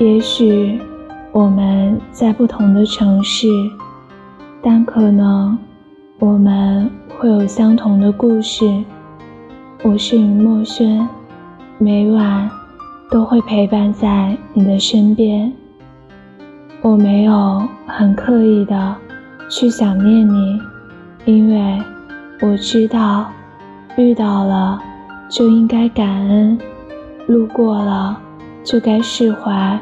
也许我们在不同的城市，但可能我们会有相同的故事。我是云墨轩，每晚都会陪伴在你的身边。我没有很刻意的去想念你，因为我知道，遇到了就应该感恩，路过了就该释怀。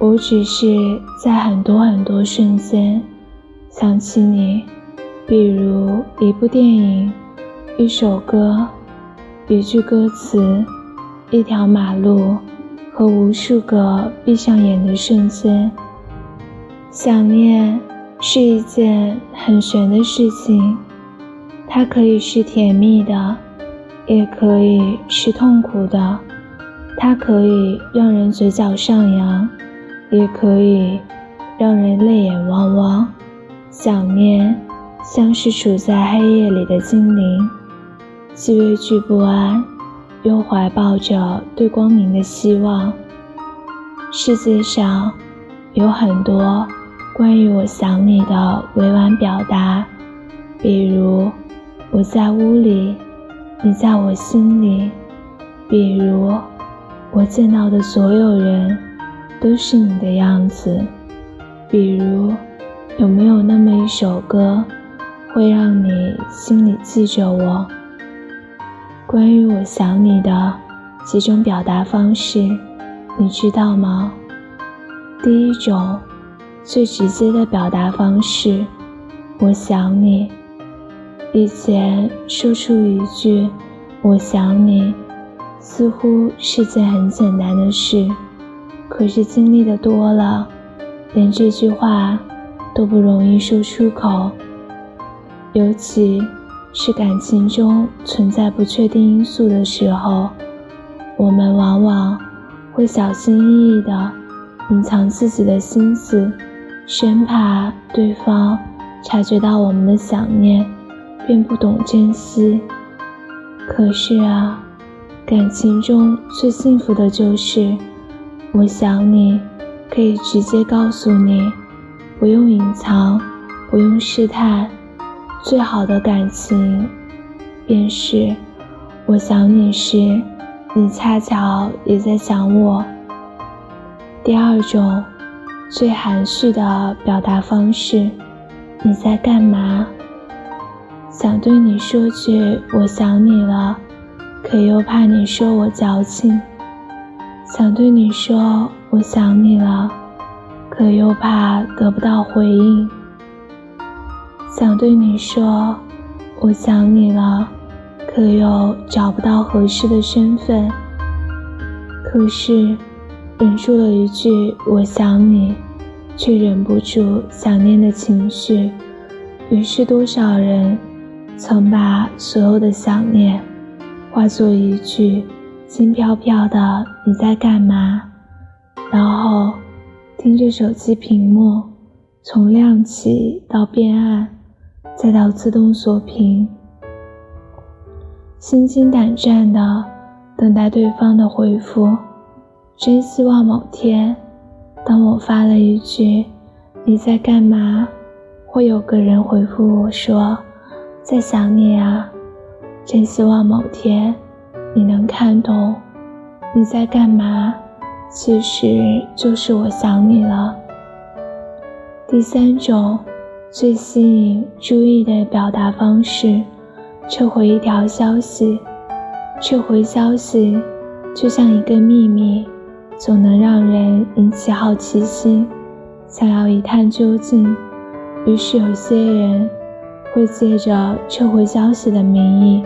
我只是在很多很多瞬间想起你，比如一部电影、一首歌、一句歌词、一条马路和无数个闭上眼的瞬间。想念是一件很玄的事情，它可以是甜蜜的，也可以是痛苦的，它可以让人嘴角上扬。也可以让人泪眼汪汪。想念像是处在黑夜里的精灵，既畏惧不安，又怀抱着对光明的希望。世界上有很多关于我想你的委婉表达，比如我在屋里，你在我心里；比如我见到的所有人。都是你的样子，比如，有没有那么一首歌，会让你心里记着我？关于我想你的几种表达方式，你知道吗？第一种，最直接的表达方式，我想你。以前说出一句“我想你”，似乎是件很简单的事。可是经历的多了，连这句话都不容易说出口。尤其是感情中存在不确定因素的时候，我们往往会小心翼翼地隐藏自己的心思，生怕对方察觉到我们的想念，便不懂珍惜。可是啊，感情中最幸福的就是。我想你，可以直接告诉你，不用隐藏，不用试探。最好的感情，便是我想你时，你恰巧也在想我。第二种，最含蓄的表达方式，你在干嘛？想对你说句我想你了，可又怕你说我矫情。想对你说我想你了，可又怕得不到回应。想对你说我想你了，可又找不到合适的身份。可是，忍住了一句我想你，却忍不住想念的情绪。于是，多少人曾把所有的想念化作一句。轻飘飘的，你在干嘛？然后听着手机屏幕从亮起到变暗，再到自动锁屏，心惊胆战的等待对方的回复。真希望某天，当我发了一句“你在干嘛”，会有个人回复我说：“在想你啊。”真希望某天。你能看懂你在干嘛？其实就是我想你了。第三种最吸引注意的表达方式，撤回一条消息。撤回消息就像一个秘密，总能让人引起好奇心，想要一探究竟。于是有些人会借着撤回消息的名义，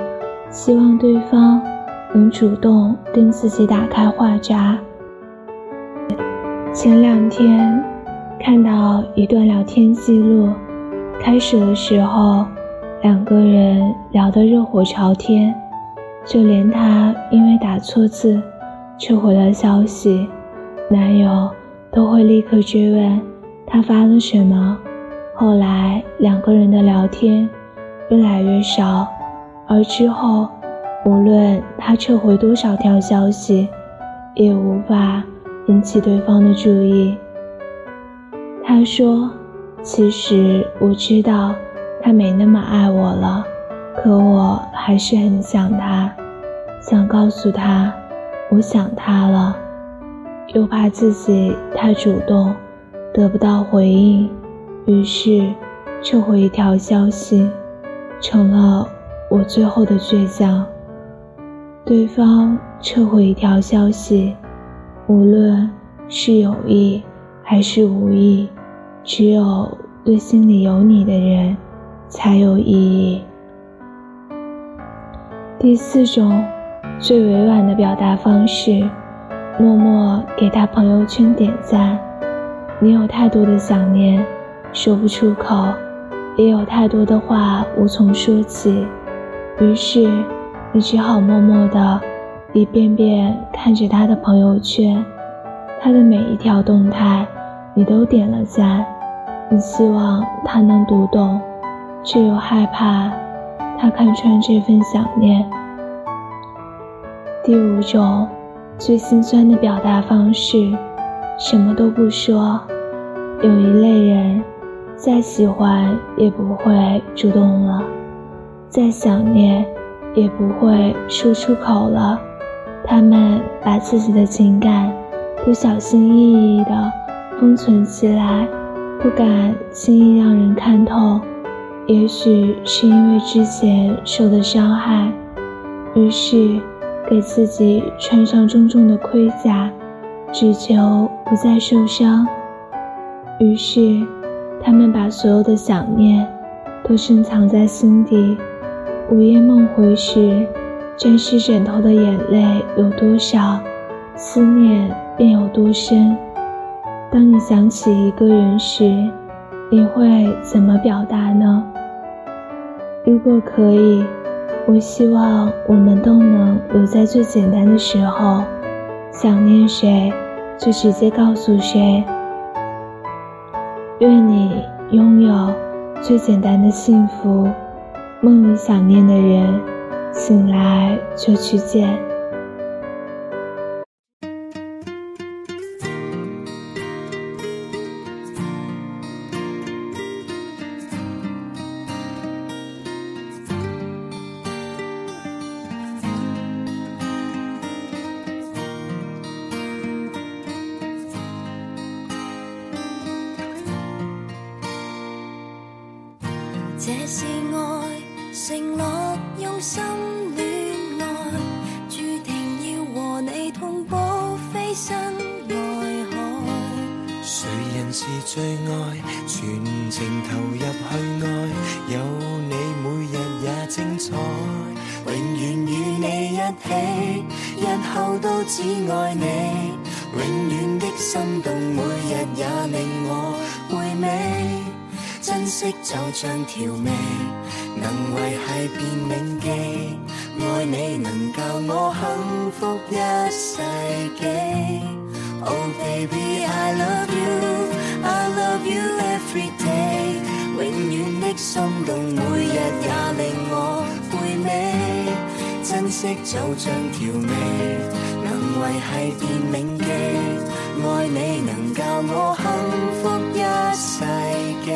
希望对方。能主动跟自己打开话闸。前两天看到一段聊天记录，开始的时候两个人聊得热火朝天，就连他因为打错字撤回了消息，男友都会立刻追问他发了什么。后来两个人的聊天越来越少，而之后。无论他撤回多少条消息，也无法引起对方的注意。他说：“其实我知道他没那么爱我了，可我还是很想他，想告诉他我想他了，又怕自己太主动得不到回应，于是撤回一条消息，成了我最后的倔强。”对方撤回一条消息，无论是有意还是无意，只有对心里有你的人才有意义。第四种最委婉的表达方式，默默给他朋友圈点赞。你有太多的想念，说不出口，也有太多的话无从说起，于是。你只好默默地一遍遍看着他的朋友圈，他的每一条动态，你都点了赞。你希望他能读懂，却又害怕他看穿这份想念。第五种，最心酸的表达方式，什么都不说。有一类人，再喜欢也不会主动了，再想念。也不会说出口了。他们把自己的情感都小心翼翼地封存起来，不敢轻易让人看透。也许是因为之前受的伤害，于是给自己穿上重重的盔甲，只求不再受伤。于是，他们把所有的想念都深藏在心底。午夜梦回时，沾湿枕头的眼泪有多少，思念便有多深。当你想起一个人时，你会怎么表达呢？如果可以，我希望我们都能留在最简单的时候，想念谁就直接告诉谁。愿你拥有最简单的幸福。梦里想念的人，醒来就去见。这是爱。心恋爱，注定要和你同步飞身外海。谁人是最爱？全情投入去爱，有你每日也精彩。永远与你一起，日后都只爱你。永远的心动，每日也令我回味。珍惜就像调味。能维系便铭记，爱你能教我幸福一世纪。Oh baby I love you, I love you every day。永远的心动，每日也令我回味。珍惜就像调味，能维系便铭记，爱你能教我幸福一世纪。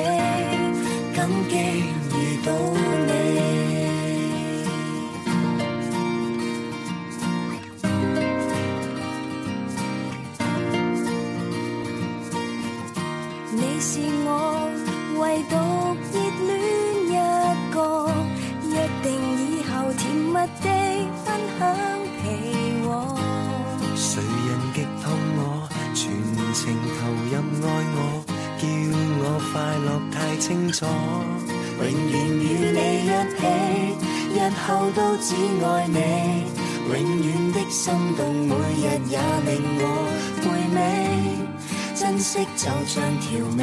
感激遇。到，你清楚。永远与你一起，日后都只爱你。永远的心动，每日也令我回味。珍惜就像调味，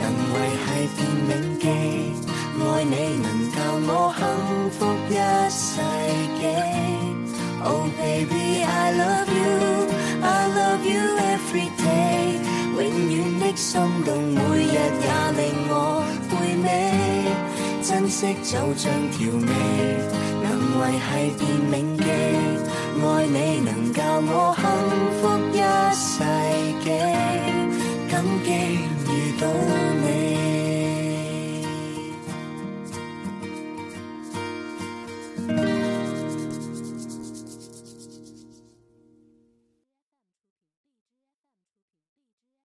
能维系便铭记。爱你能教我幸福一世纪。Oh baby I love 心动，每日也令我回味。珍惜就像调味，能维系变铭记。爱你能教我幸福一世纪，感激遇到。